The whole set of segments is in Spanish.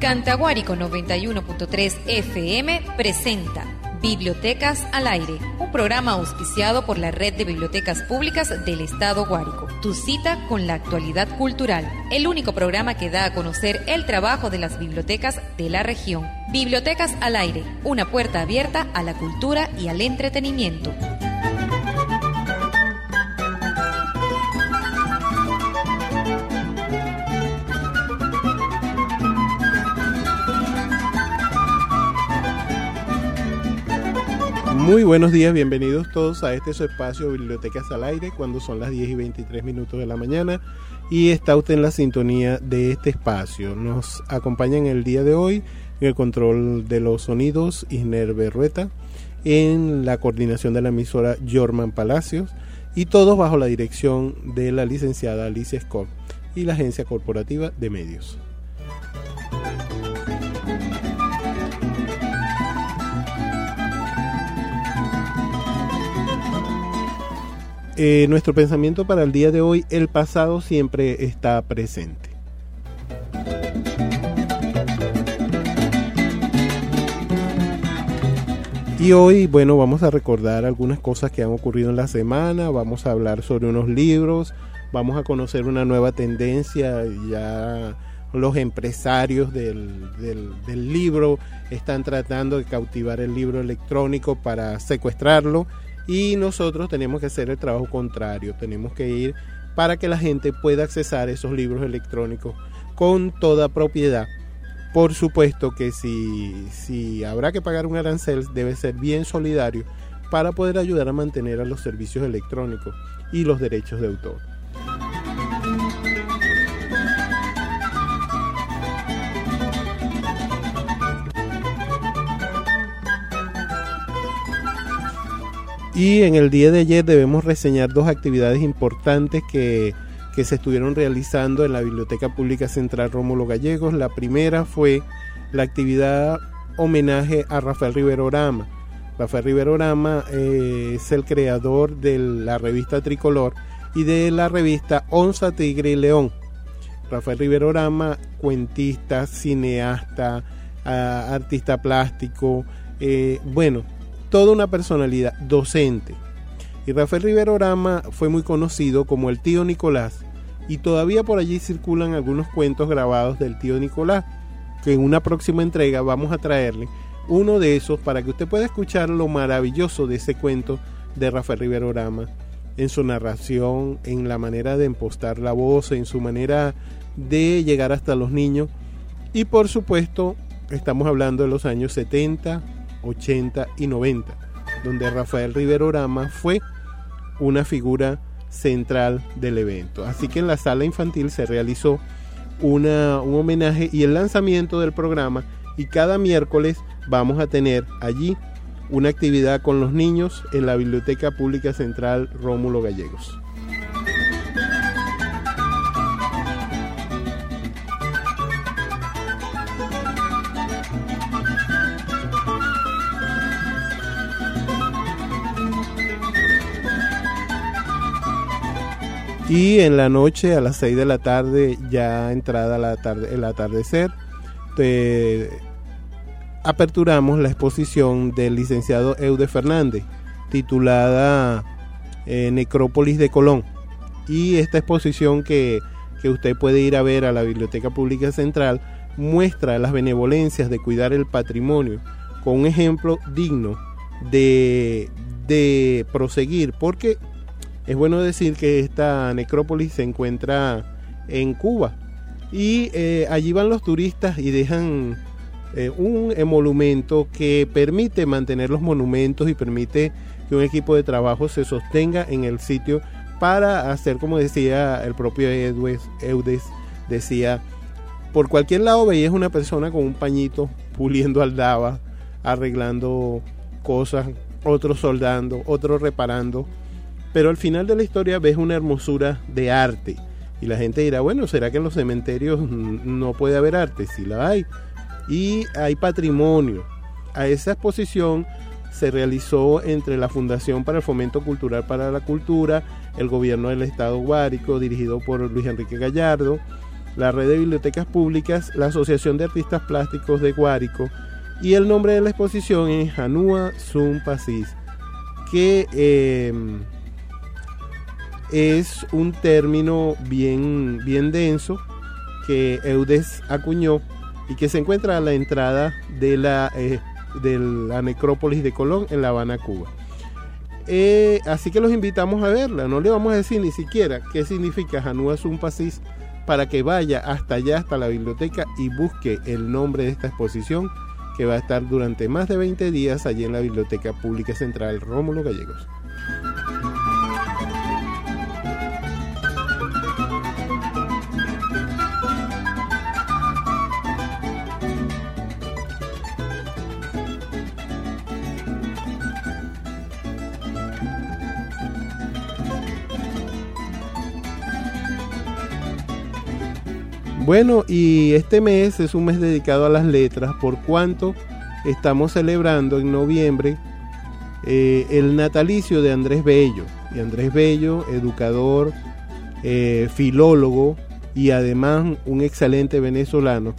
Cantaguárico 91.3 FM presenta Bibliotecas al Aire, un programa auspiciado por la Red de Bibliotecas Públicas del Estado Guárico. Tu cita con la actualidad cultural, el único programa que da a conocer el trabajo de las bibliotecas de la región. Bibliotecas al Aire, una puerta abierta a la cultura y al entretenimiento. Muy buenos días, bienvenidos todos a este su espacio Bibliotecas al Aire cuando son las 10 y 23 minutos de la mañana y está usted en la sintonía de este espacio. Nos acompaña en el día de hoy en el control de los sonidos Isner Berrueta, en la coordinación de la emisora Jorman Palacios y todos bajo la dirección de la licenciada Alicia Scott y la agencia corporativa de medios. Eh, nuestro pensamiento para el día de hoy, el pasado siempre está presente. Y hoy, bueno, vamos a recordar algunas cosas que han ocurrido en la semana, vamos a hablar sobre unos libros, vamos a conocer una nueva tendencia, ya los empresarios del, del libro están tratando de cautivar el libro electrónico para secuestrarlo y nosotros tenemos que hacer el trabajo contrario, tenemos que ir para que la gente pueda accesar esos libros electrónicos con toda propiedad. Por supuesto que si, si habrá que pagar un arancel debe ser bien solidario para poder ayudar a mantener a los servicios electrónicos y los derechos de autor. Y en el día de ayer debemos reseñar dos actividades importantes que, se estuvieron realizando en la Biblioteca Pública Central Rómulo Gallegos. La primera fue la actividad homenaje a Rafael Rivero Rama. Rafael Rivero Rama eh, es el creador de la revista Tricolor y de la revista Onza, Tigre y León. Rafael Rivero Rama, cuentista, cineasta, artista plástico, eh, bueno, toda una personalidad docente. Y Rafael Rivero Rama fue muy conocido como el tío Nicolás y todavía por allí circulan algunos cuentos grabados del tío Nicolás, que en una próxima entrega vamos a traerle uno de esos para que usted pueda escuchar lo maravilloso de ese cuento de Rafael Rivero Rama, en su narración, en la manera de impostar la voz, en su manera de llegar hasta los niños. Y por supuesto, estamos hablando de los años 70, 80 y 90, donde Rafael Rivero Rama fue una figura central del evento. Así que en la sala infantil se realizó una, un homenaje y el lanzamiento del programa y cada miércoles vamos a tener allí una actividad con los niños en la Biblioteca Pública Central Rómulo Gallegos. Y en la noche, a las 6 de la tarde, ya entrada la tarde, el atardecer, aperturamos la exposición del licenciado Eude Fernández, titulada eh, Necrópolis de Colón. Y esta exposición que, que usted puede ir a ver a la Biblioteca Pública Central muestra las benevolencias de cuidar el patrimonio con un ejemplo digno de, de proseguir, porque es bueno decir que esta necrópolis se encuentra en Cuba y eh, allí van los turistas y dejan eh, un emolumento que permite mantener los monumentos y permite que un equipo de trabajo se sostenga en el sitio para hacer, como decía el propio Eudes, decía, por cualquier lado veías una persona con un pañito puliendo aldaba, arreglando cosas, otros soldando, otros reparando. Pero al final de la historia ves una hermosura de arte. Y la gente dirá, bueno, ¿será que en los cementerios no puede haber arte? Sí la hay. Y hay patrimonio. A esa exposición se realizó entre la Fundación para el Fomento Cultural para la Cultura, el Gobierno del Estado Guárico, dirigido por Luis Enrique Gallardo, la Red de Bibliotecas Públicas, la Asociación de Artistas Plásticos de Guárico, y el nombre de la exposición es Hanua Sun Pasis, que em, es un término bien, bien denso que Eudes acuñó y que se encuentra a la entrada de la, eh, de la necrópolis de Colón en La Habana, Cuba. Eh, así que los invitamos a verla. No le vamos a decir ni siquiera qué significa Hanua Sun Pasis para que vaya hasta allá, hasta la biblioteca y busque el nombre de esta exposición que va a estar durante más de 20 días allí en la Biblioteca Pública Central Rómulo Gallegos. Bueno, y este mes es un mes dedicado a las letras, por cuanto estamos celebrando en noviembre eh, el natalicio de Andrés Bello. Y Andrés Bello, educador, eh, filólogo y además un excelente venezolano.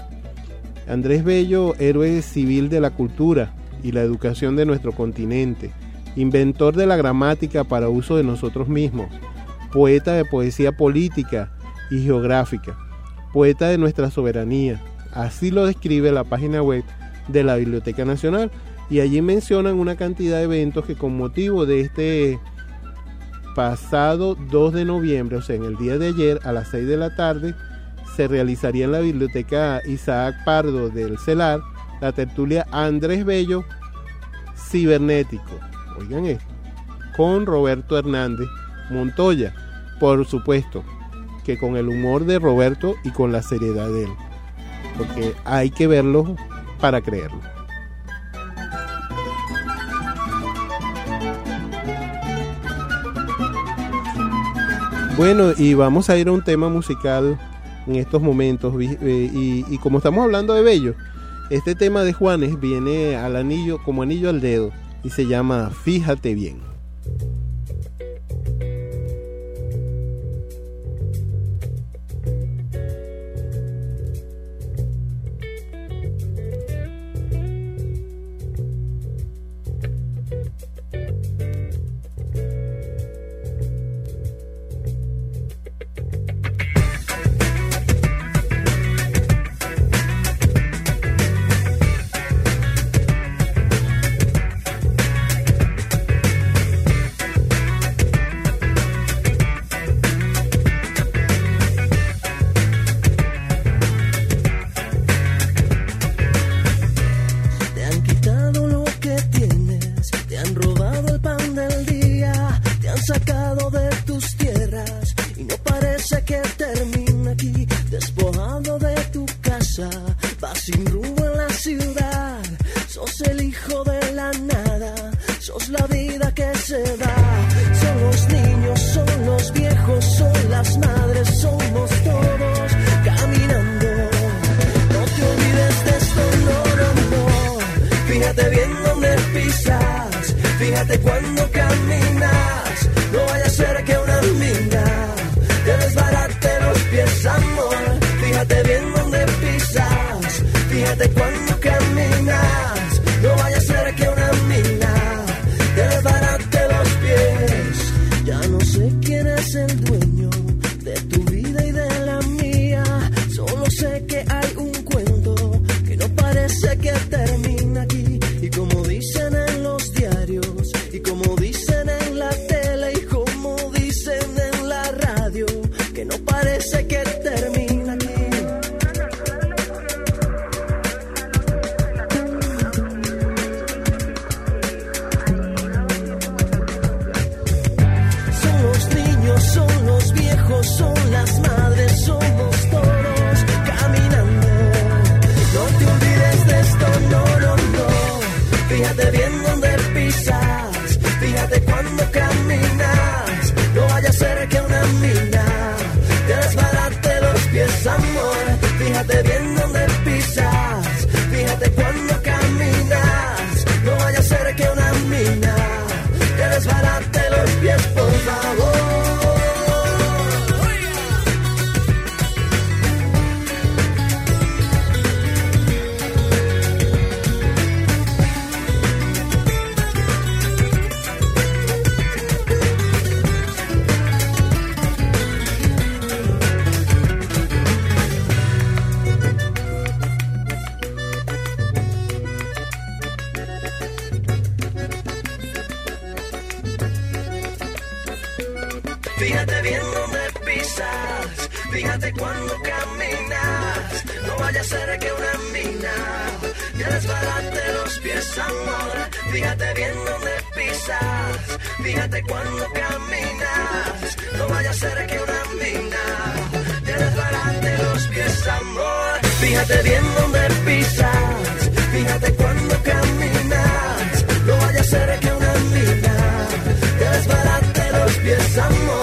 Andrés Bello, héroe civil de la cultura y la educación de nuestro continente, inventor de la gramática para uso de nosotros mismos, poeta de poesía política y geográfica poeta de nuestra soberanía. Así lo describe la página web de la Biblioteca Nacional y allí mencionan una cantidad de eventos que con motivo de este pasado 2 de noviembre, o sea, en el día de ayer a las 6 de la tarde, se realizaría en la Biblioteca Isaac Pardo del CELAR la tertulia Andrés Bello Cibernético. Oigan esto, con Roberto Hernández Montoya, por supuesto, que con el humor de Roberto y con la seriedad de él. Porque hay que verlo para creerlo. Bueno, y vamos a ir a un tema musical en estos momentos. Eh, y, y, como estamos hablando de Bello, este tema de Juanes viene al anillo, como anillo al dedo, y se llama Fíjate bien. Fíjate bien dónde pisas, fíjate cuando caminas. No vaya a ser que una mina te desbarate los pies, amor. Fíjate bien dónde pisas, fíjate cuando caminas. No vaya a ser que una mina te desbarate los pies, amor. Fíjate bien dónde pisas, fíjate cuando caminas. No vaya a ser que una mina te desbarate los pies, amor.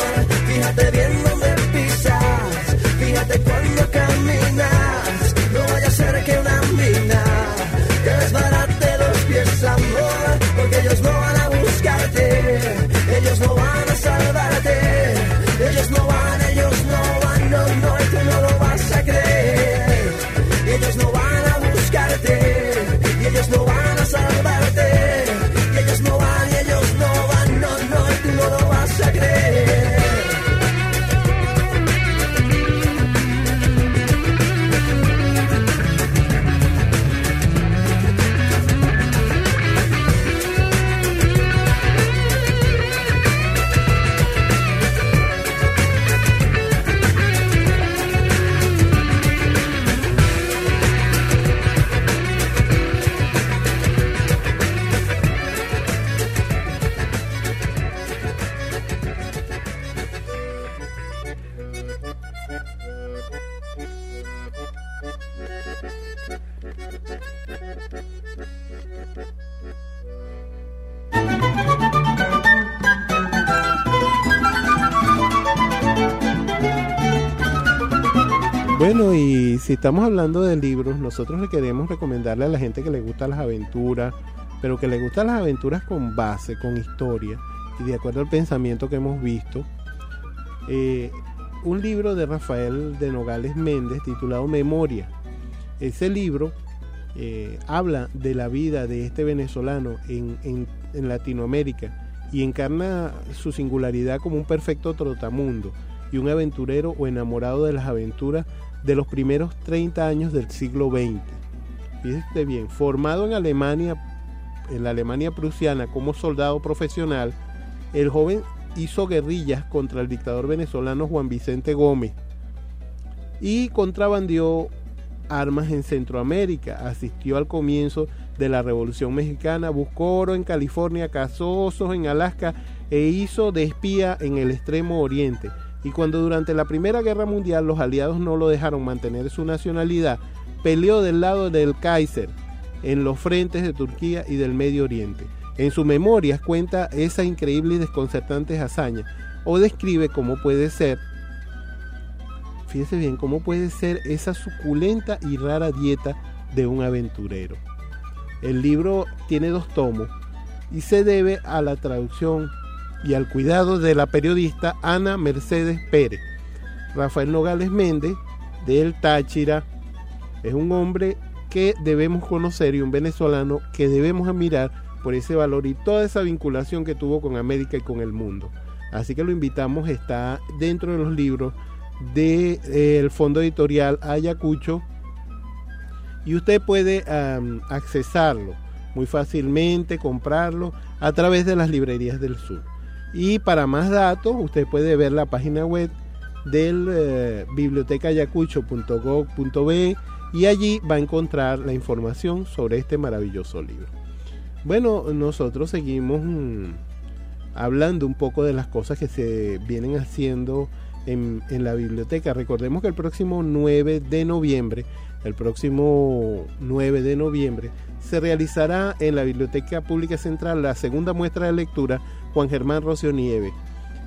Bueno, y si estamos hablando de libros, nosotros le queremos recomendarle a la gente que le gustan las aventuras, pero que le gustan las aventuras con base, con historia, y de acuerdo al pensamiento que hemos visto, eh, un libro de Rafael de Nogales Méndez titulado Memoria. Ese libro eh, habla de la vida de este venezolano en, en, en Latinoamérica y encarna su singularidad como un perfecto trotamundo y un aventurero o enamorado de las aventuras de los primeros 30 años del siglo XX. Fíjese bien, formado en Alemania, en la Alemania prusiana como soldado profesional, el joven hizo guerrillas contra el dictador venezolano Juan Vicente Gómez y contrabandió armas en Centroamérica, asistió al comienzo de la Revolución Mexicana, buscó oro en California, cazó osos en Alaska e hizo de espía en el extremo oriente. Y cuando durante la Primera Guerra Mundial los aliados no lo dejaron mantener su nacionalidad, peleó del lado del Kaiser en los frentes de Turquía y del Medio Oriente. En sus memorias cuenta esa increíble y desconcertante hazaña o describe cómo puede ser, fíjese bien, cómo puede ser esa suculenta y rara dieta de un aventurero. El libro tiene dos tomos y se debe a la traducción y al cuidado de la periodista Ana Mercedes Pérez. Rafael Nogales Méndez, del Táchira, es un hombre que debemos conocer y un venezolano que debemos admirar por ese valor y toda esa vinculación que tuvo con América y con el mundo. Así que lo invitamos, está dentro de los libros del de, eh, Fondo Editorial Ayacucho y usted puede um, accesarlo muy fácilmente, comprarlo a través de las librerías del sur. Y para más datos, usted puede ver la página web del eh, bibliotecayacucho.gov.be y allí va a encontrar la información sobre este maravilloso libro. Bueno, nosotros seguimos mmm, hablando un poco de las cosas que se vienen haciendo en, en, la biblioteca. Recordemos que el próximo 9 de noviembre el próximo 9 de noviembre, se realizará en la Biblioteca Pública Central la segunda muestra de lectura Juan Germán Rocio Nieve,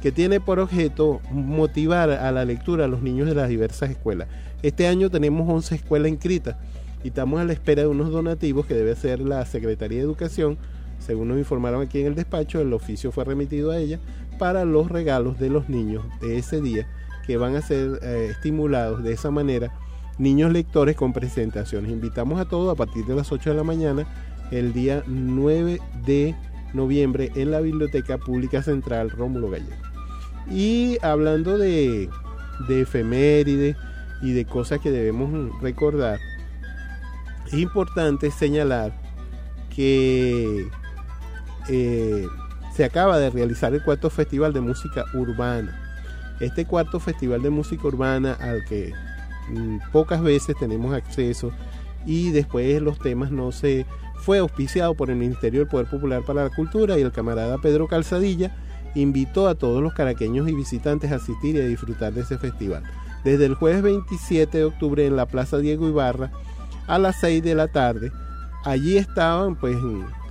que tiene por objeto motivar a la lectura a los niños de las diversas escuelas. Este año tenemos 11 escuelas inscritas y estamos a la espera de unos donativos que debe ser la Secretaría de Educación. Según nos informaron aquí en el despacho, el oficio fue remitido a ella para los regalos de los niños de ese día que van a ser eh, estimulados de esa manera niños lectores con presentaciones. Invitamos a todos a partir de las 8 de la mañana el día 9 de noviembre en la Biblioteca Pública Central Rómulo Gallego. Y hablando de, de efemérides y de cosas que debemos recordar, es importante señalar que eh, se acaba de realizar el cuarto Festival de Música Urbana. Este cuarto Festival de Música Urbana al que pocas veces tenemos acceso y después los temas no se fue auspiciado por el Ministerio del Poder Popular para la Cultura y el camarada Pedro Calzadilla invitó a todos los caraqueños y visitantes a asistir y a disfrutar de ese festival. Desde el jueves 27 de octubre en la Plaza Diego Ibarra a las 6 de la tarde, allí estaban pues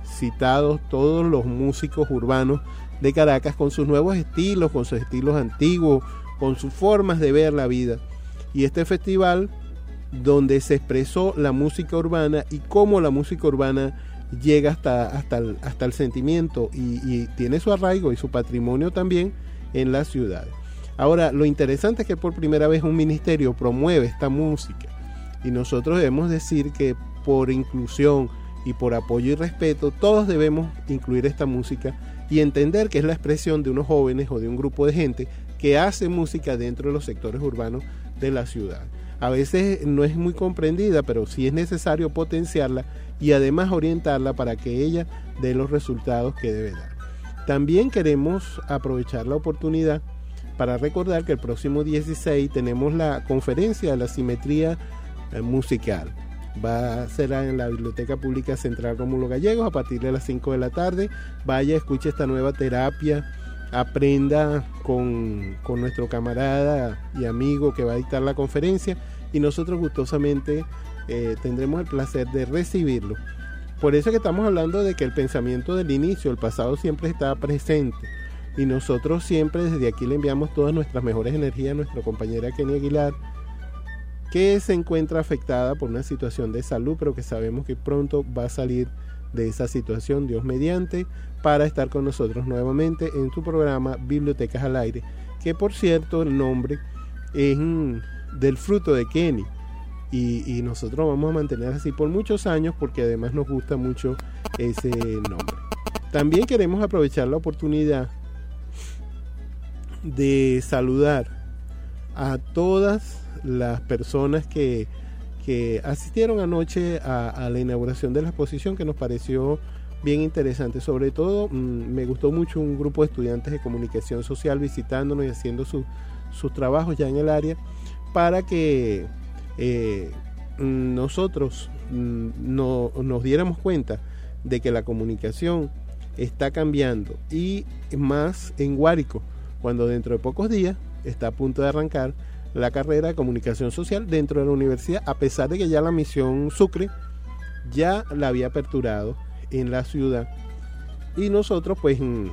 citados todos los músicos urbanos de Caracas con sus nuevos estilos, con sus estilos antiguos, con sus formas de ver la vida. Y este festival donde se expresó la música urbana y cómo la música urbana llega hasta, hasta, el, hasta el sentimiento y, y, tiene su arraigo y su patrimonio también en las ciudades. Ahora, lo interesante es que por primera vez un ministerio promueve esta música y nosotros debemos decir que por inclusión y por apoyo y respeto, todos debemos incluir esta música y entender que es la expresión de unos jóvenes o de un grupo de gente que hace música dentro de los sectores urbanos de la ciudad a veces no es muy comprendida, pero sí es necesario potenciarla y además orientarla para que ella dé los resultados que debe dar. También queremos aprovechar la oportunidad para recordar que el próximo 16 tenemos la conferencia de la simetría eh, musical. Va a ser en la Biblioteca Pública Central Rómulo Gallegos a partir de las 5 de la tarde. Vaya, escuche esta nueva terapia aprenda con, nuestro camarada y amigo que va a dictar la conferencia y nosotros gustosamente eh, tendremos el placer de recibirlo. Por eso que estamos hablando de que el pensamiento del inicio, el pasado siempre está presente y nosotros siempre desde aquí le enviamos todas nuestras mejores energías a nuestra compañera Kenny Aguilar que se encuentra afectada por una situación de salud pero que sabemos que pronto va a salir de esa situación, Dios mediante, para estar con nosotros nuevamente en su programa Bibliotecas al Aire, que por cierto el nombre es del fruto de Kenny. Y, nosotros vamos a mantener así por muchos años porque además nos gusta mucho ese nombre. También queremos aprovechar la oportunidad de saludar a todas las personas que que asistieron anoche a, la inauguración de la exposición que nos pareció bien interesante. Sobre todo mm, me gustó mucho un grupo de estudiantes de comunicación social visitándonos y haciendo sus trabajos ya en el área para que eh, mm, nosotros mm, no, nos diéramos cuenta de que la comunicación está cambiando y más en Guárico, cuando dentro de pocos días está a punto de arrancar la carrera de comunicación social dentro de la universidad, a pesar de que ya la misión Sucre ya la había aperturado en la ciudad. Y nosotros pues mm,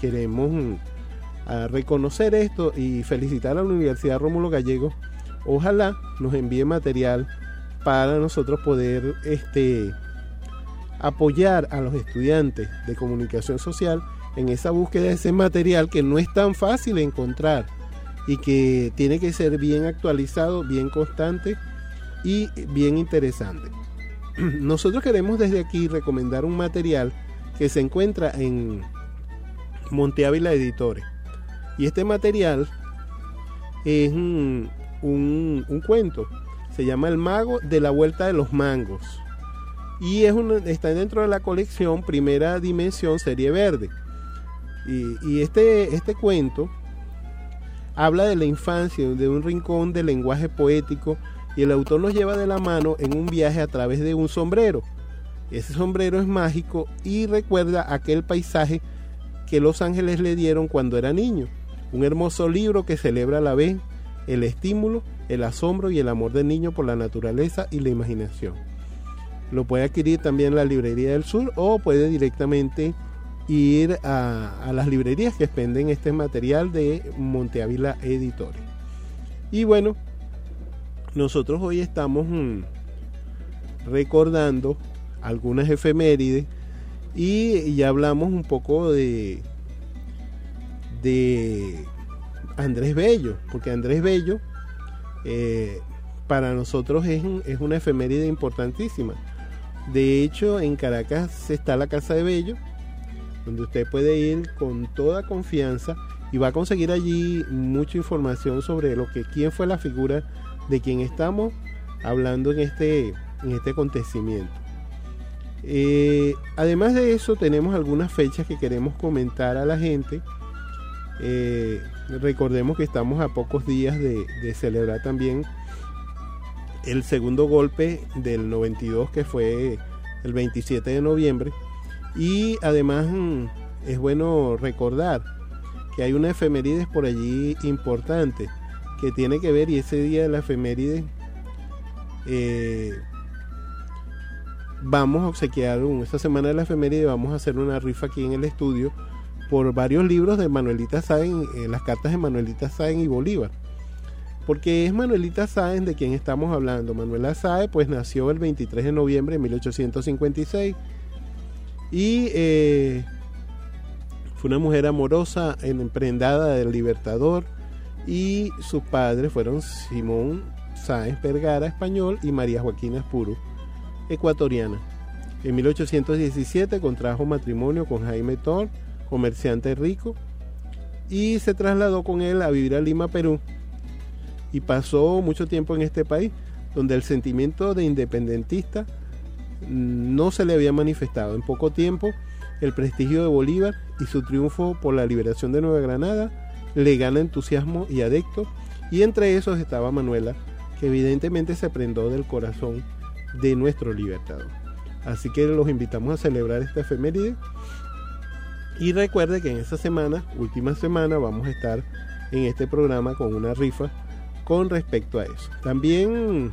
queremos mm, reconocer esto y felicitar a la Universidad Rómulo Gallego. Ojalá nos envíe material para nosotros poder este, apoyar a los estudiantes de comunicación social en esa búsqueda de ese material que no es tan fácil encontrar y que tiene que ser bien actualizado, bien constante y bien interesante. Nosotros queremos desde aquí recomendar un material que se encuentra en Monte Ávila Editores. Y este material es un, un, cuento. Se llama El Mago de la Vuelta de los Mangos. Y es está dentro de la colección Primera Dimensión Serie Verde. Y, y este, este cuento habla de la infancia, de un rincón del lenguaje poético y el autor nos lleva de la mano en un viaje a través de un sombrero. Ese sombrero es mágico y recuerda aquel paisaje que los ángeles le dieron cuando era niño. Un hermoso libro que celebra a la vez el estímulo, el asombro y el amor del niño por la naturaleza y la imaginación. Lo puede adquirir también la Librería del Sur o puede directamente ir a, las librerías que expenden este material de Monte Ávila Editores. Y bueno, nosotros hoy estamos mm, recordando algunas efemérides y ya hablamos un poco de, de Andrés Bello, porque Andrés Bello eh, para nosotros es, es, una efeméride importantísima. De hecho, en Caracas está la Casa de Bello, donde usted puede ir con toda confianza y va a conseguir allí mucha información sobre lo que quién fue la figura de quien estamos hablando en este, en este acontecimiento. Eh, además de eso, tenemos algunas fechas que queremos comentar a la gente. Eh, recordemos que estamos a pocos días de, celebrar también el segundo golpe del 92 que fue el 27 de noviembre. Y además mm, es bueno recordar que hay una efemérides por allí importante que tiene que ver y ese día de la efeméride eh, vamos a obsequiar esta semana de la efeméride vamos a hacer una rifa aquí en el estudio por varios libros de Manuelita Sáenz, eh, las cartas de Manuelita Sáenz y Bolívar. Porque es Manuelita Sáenz de quien estamos hablando. Manuela Sáenz pues nació el 23 de noviembre de 1856 y eh, fue una mujer amorosa, emprendada del Libertador y sus padres fueron Simón Sáenz Vergara, español, y María Joaquina Espuro, ecuatoriana. En 1817 contrajo matrimonio con Jaime Thor, comerciante rico, y se trasladó con él a vivir a Lima, Perú, y pasó mucho tiempo en este país, donde el sentimiento de independentista no se le había manifestado. En poco tiempo, el prestigio de Bolívar y su triunfo por la liberación de Nueva Granada le gana entusiasmo y adecto, y entre esos estaba Manuela, que evidentemente se prendó del corazón de nuestro libertador. Así que los invitamos a celebrar esta efeméride y recuerde que en esta semana, última semana, vamos a estar en este programa con una rifa con respecto a eso. También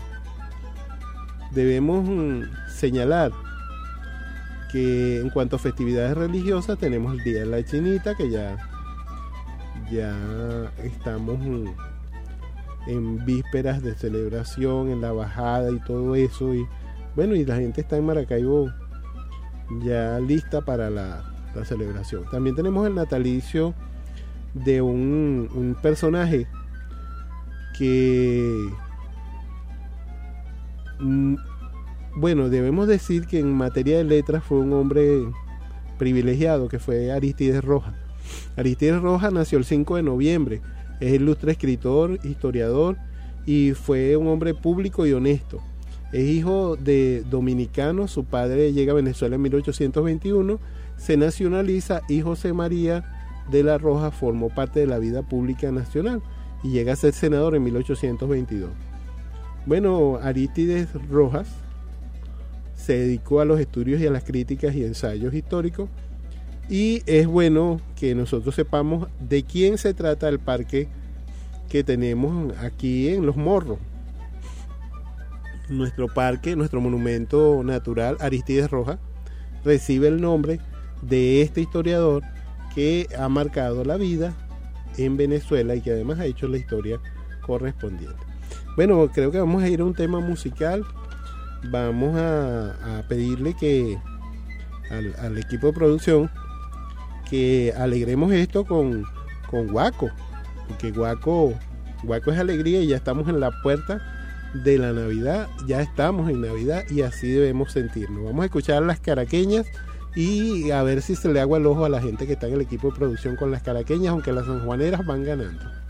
debemos señalar que en cuanto a festividades religiosas tenemos el Día de la Chinita que ya ya estamos en vísperas de celebración, en la bajada y todo eso. Y bueno, y la gente está en Maracaibo ya lista para la, celebración. También tenemos el natalicio de un, un personaje que, mm, bueno, debemos decir que en materia de letras fue un hombre privilegiado, que fue Aristides Rojas. Aristides Rojas nació el 5 de noviembre es ilustre escritor, historiador y fue un hombre público y honesto. Es hijo de dominicanos, su padre llega a Venezuela en 1821, se nacionaliza y José María de la Roja formó parte de la vida pública nacional y llega a ser senador en 1822. Bueno, Arístides Rojas se dedicó a los estudios y a las críticas y ensayos históricos y es bueno que nosotros sepamos de quién se trata el parque que tenemos aquí en Los Morros. Nuestro parque, nuestro monumento natural Aristides Roja, recibe el nombre de este historiador que ha marcado la vida en Venezuela y que además ha hecho la historia correspondiente. Bueno, creo que vamos a ir a un tema musical. Vamos a, pedirle que al equipo de producción que alegremos esto con, con Guaco, porque Guaco, Guaco es alegría y ya estamos en la puerta de la Navidad, ya estamos en Navidad y así debemos sentirnos. Vamos a escuchar las caraqueñas y a ver si se le agua el ojo a la gente que está en el equipo de producción con las caraqueñas, aunque las sanjuaneras van ganando.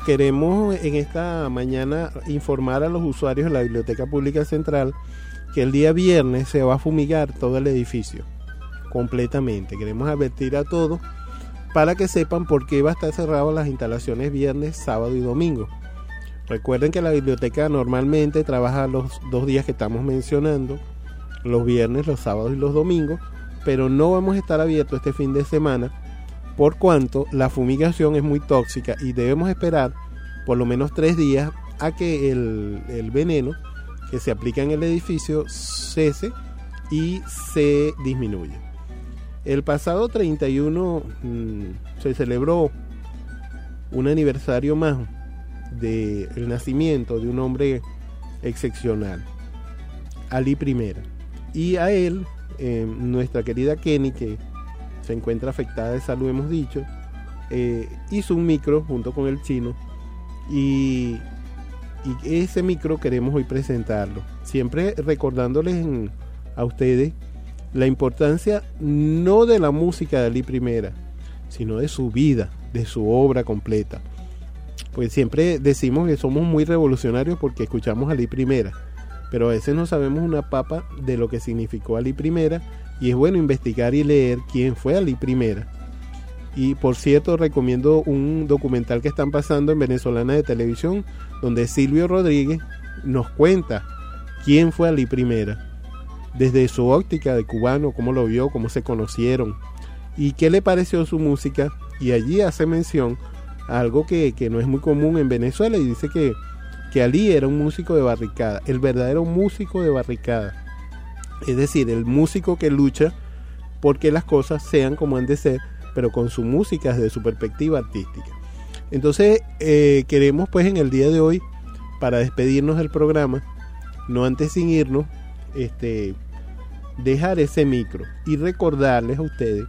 Queremos en esta mañana informar a los usuarios de la Biblioteca Pública Central que el día viernes se va a fumigar todo el edificio completamente. Queremos advertir a todos para que sepan por qué va a estar cerrado las instalaciones viernes, sábado y domingo. Recuerden que la biblioteca normalmente trabaja los dos días que estamos mencionando, los viernes, los sábados y los domingos, pero no vamos a estar abiertos este fin de semana por cuanto la fumigación es muy tóxica y debemos esperar por lo menos tres días a que el, el veneno que se aplica en el edificio cese y se disminuya. El pasado 31 mm, se celebró un aniversario más del nacimiento de un hombre excepcional, Ali I. Y a él, eh, nuestra querida Kenny, que se encuentra afectada de salud, hemos dicho, eh, hizo un micro junto con el chino y, ese micro queremos hoy presentarlo. Siempre recordándoles a ustedes la importancia no de la música de Ali Primera, sino de su vida, de su obra completa. Pues siempre decimos que somos muy revolucionarios porque escuchamos a Ali Primera, pero a veces no sabemos una papa de lo que significó Ali Primera y es bueno investigar y leer quién fue Ali Primera. Y por cierto, recomiendo un documental que están pasando en Venezolana de Televisión, donde Silvio Rodríguez nos cuenta quién fue Ali Primera, desde su óptica de cubano, cómo lo vio, cómo se conocieron y qué le pareció su música. Y allí hace mención a algo que, que no es muy común en Venezuela y dice que, que Ali era un músico de barricada, el verdadero músico de barricada. Es decir, el músico que lucha porque las cosas sean como han de ser, pero con su música desde su perspectiva artística. Entonces, eh, queremos pues en el día de hoy, para despedirnos del programa, no antes sin irnos, este, dejar ese micro y recordarles a ustedes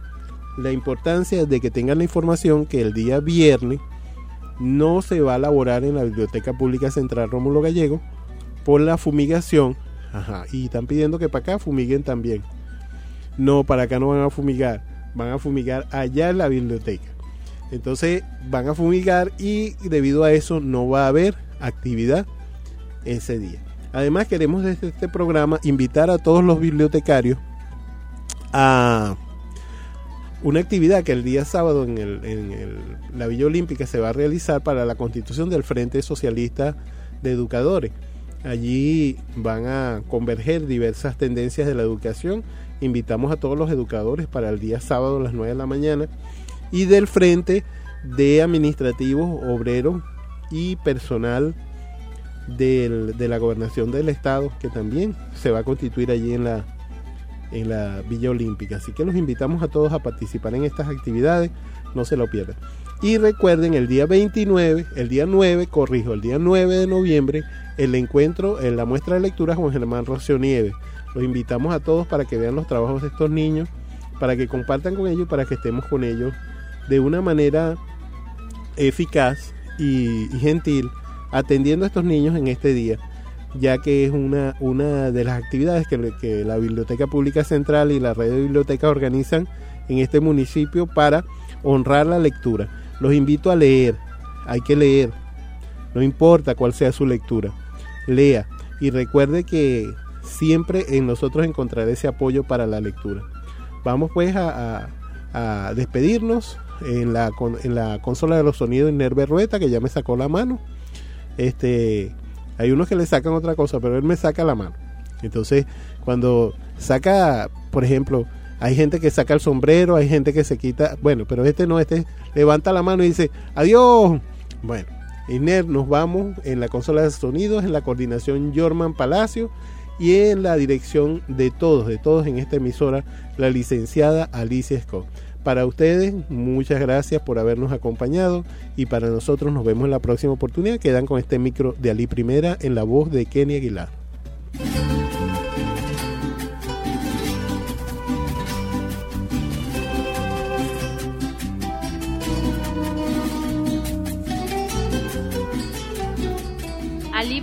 la importancia de que tengan la información que el día viernes no se va a elaborar en la Biblioteca Pública Central Rómulo Gallego por la fumigación. Y están pidiendo que para acá fumiguen también. No, para acá no van a fumigar, van a fumigar allá en la biblioteca. Entonces van a fumigar y debido a eso no va a haber actividad ese día. Además queremos desde este programa invitar a todos los bibliotecarios a una actividad que el día sábado en, la Villa Olímpica se va a realizar para la constitución del Frente Socialista de Educadores. Allí van a converger diversas tendencias de la educación. Invitamos a todos los educadores para el día sábado a las 9 de la mañana y del Frente de Administrativos, Obreros y Personal del- de la Gobernación del Estado, que también se va a constituir allí en la, en la Villa Olímpica. Así que los invitamos a todos a participar en estas actividades, no se lo pierdan. Y recuerden, el día 29, el día 9, corrijo, el día 9 de noviembre, el encuentro en la muestra de lectura Juan Germán Rocío Nieves. Los invitamos a todos para que vean los trabajos de estos niños, para que compartan con ellos, para que estemos con ellos de una manera eficaz y, gentil, atendiendo a estos niños en este día ya que es una, una de las actividades que la Biblioteca Pública Central y la red de bibliotecas organizan en este municipio para honrar la lectura. Los invito a leer, hay que leer, no importa cuál sea su lectura, lea y recuerde que siempre en nosotros encontrará ese apoyo para la lectura. Vamos pues a, despedirnos en la, con- en la consola de los sonidos Nerve Rueta, que ya me sacó la mano. Este, hay unos que le sacan otra cosa, pero él me saca la mano. Entonces, cuando saca, por ejemplo, hay gente que saca el sombrero, hay gente que se quita, bueno, pero este no, este levanta la mano y dice, adiós. Bueno, Iner, nos vamos en la consola de sonidos, en la coordinación Jorman Palacio y en la dirección de todos, de todos en esta emisora, la licenciada Alicia Scott. Para ustedes, muchas gracias por habernos acompañado y para nosotros nos vemos en la próxima oportunidad. Quedan con este micro de Ali Primera en la voz de Kenny Aguilar.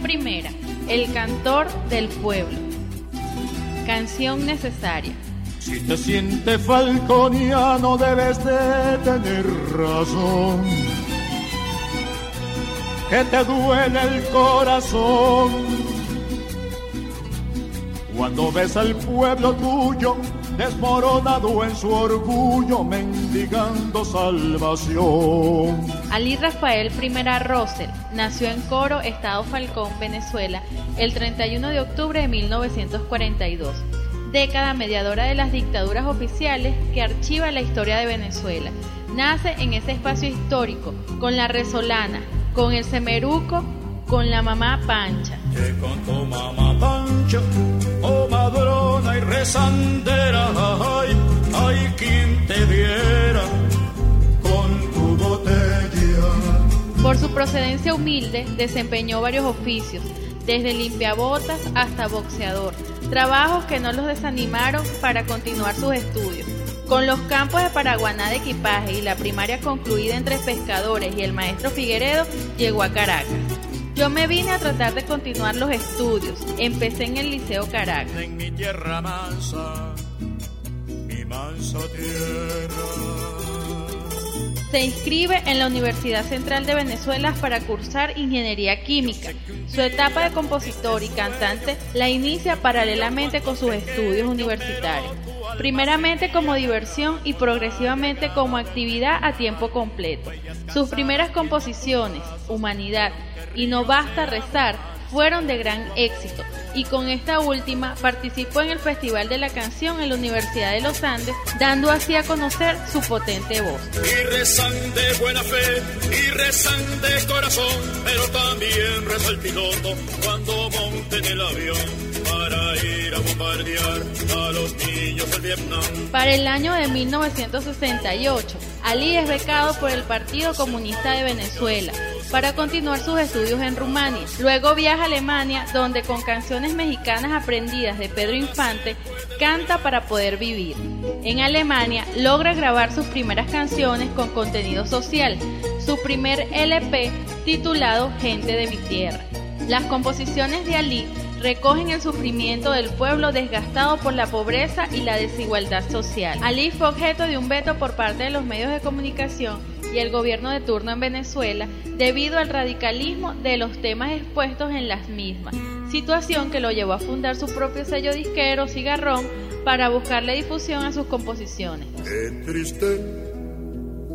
Primera, el cantor del pueblo. Canción necesaria. Si te sientes falconiano debes de tener razón. Que te duele el corazón. Cuando ves al pueblo tuyo desmoronado en su orgullo, mendigando salvación. Ali Rafael Primera Rosel nació en Coro, Estado Falcón, Venezuela, el 31 de octubre de 1942, década mediadora de las dictaduras oficiales que archiva la historia de Venezuela. Nace en ese espacio histórico, con la resolana, con el semeruco, con la mamá Pancha. que con tu mamá Pancha, oh madrona y rezandera, ay, quien te viera con tu botella. Por su procedencia humilde, desempeñó varios oficios, desde limpiabotas hasta boxeador, trabajos que no los desanimaron para continuar sus estudios. Con los campos de Paraguaná de equipaje y la primaria concluida entre pescadores y el maestro Figueredo, llegó a Caracas. Yo me vine a tratar de continuar los estudios. Empecé en el Liceo Caracas. En mi tierra mansa, mi mansa tierra. Se inscribe en la Universidad Central de Venezuela para cursar Ingeniería Química. Su etapa de compositor y cantante la inicia paralelamente con sus estudios universitarios, primeramente como diversión y progresivamente como actividad a tiempo completo. Sus primeras composiciones, Humanidad y No Basta Rezar, fueron de gran éxito y con esta última participó en el Festival de la Canción en la Universidad de los Andes, dando así a conocer su potente voz. Y rezan de buena fe, y rezan de corazón, pero también reza el piloto cuando monte en el avión ir a bombardear a los niños del Vietnam. Para el año de 1968, Ali es becado por el Partido Comunista de Venezuela para continuar sus estudios en Rumania. Luego viaja a Alemania, donde con canciones mexicanas aprendidas de Pedro Infante, canta para poder vivir. En Alemania logra grabar sus primeras canciones con contenido social, su primer LP titulado Gente de mi tierra. Las composiciones de Ali recogen el sufrimiento del pueblo desgastado por la pobreza y la desigualdad social. Ali fue objeto de un veto por parte de los medios de comunicación y el gobierno de turno en Venezuela debido al radicalismo de los temas expuestos en las mismas, situación que lo llevó a fundar su propio sello disquero Cigarrón para buscarle difusión a sus composiciones. Triste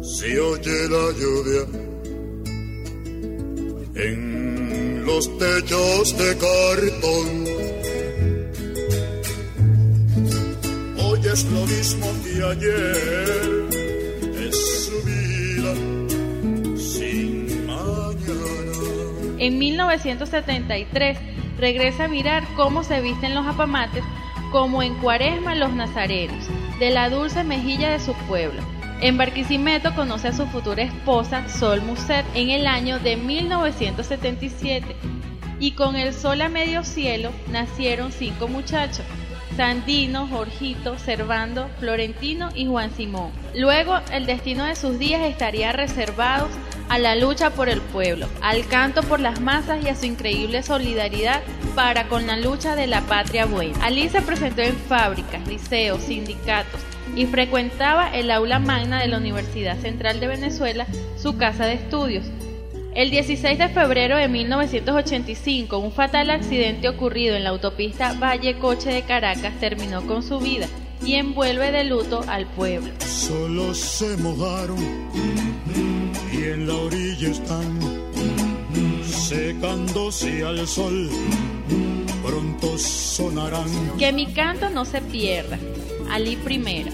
se oye la lluvia en los techos de cartón. Hoy es lo mismo que ayer, es su vida sin mañana. En 1973 regresa a mirar cómo se visten los apamates como en Cuaresma los nazarenos, de la dulce mejilla de su pueblo. En Barquisimeto conoce a su futura esposa Sol Muset en el año de 1977 y con el sol a medio cielo nacieron cinco muchachos. Sandino, Jorgito, Servando, Florentino y Juan Simón. Luego, el destino de sus días estaría reservado a la lucha por el pueblo, al canto por las masas y a su increíble solidaridad para con la lucha de la patria buena. Ali se presentó en fábricas, liceos, sindicatos, y frecuentaba el aula magna de la Universidad Central de Venezuela, su casa de estudios. El 16 de febrero de 1985, un fatal accidente ocurrido en la autopista Valle Coche de Caracas terminó con su vida y envuelve de luto al pueblo. Solo se mojaron y en la orilla están secándose al sol. Pronto sonarán. Que mi canto no se pierda. Ali primera.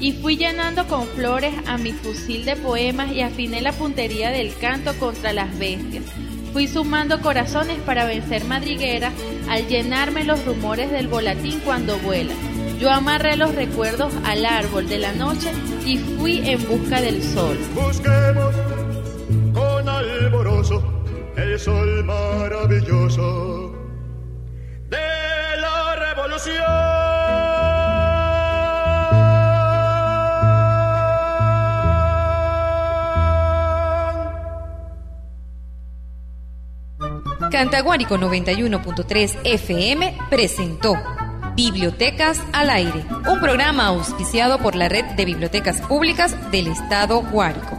Y fui llenando con flores a mi fusil de poemas y afiné la puntería del canto contra las bestias. Fui sumando corazones para vencer madrigueras al llenarme los rumores del volatín cuando vuela. Yo amarré los recuerdos al árbol de la noche y fui en busca del sol. Busquemos con alborozo el sol maravilloso de la revolución. Cantaguárico 91.3 FM presentó Bibliotecas al Aire, un programa auspiciado por la Red de Bibliotecas Públicas del Estado Guárico.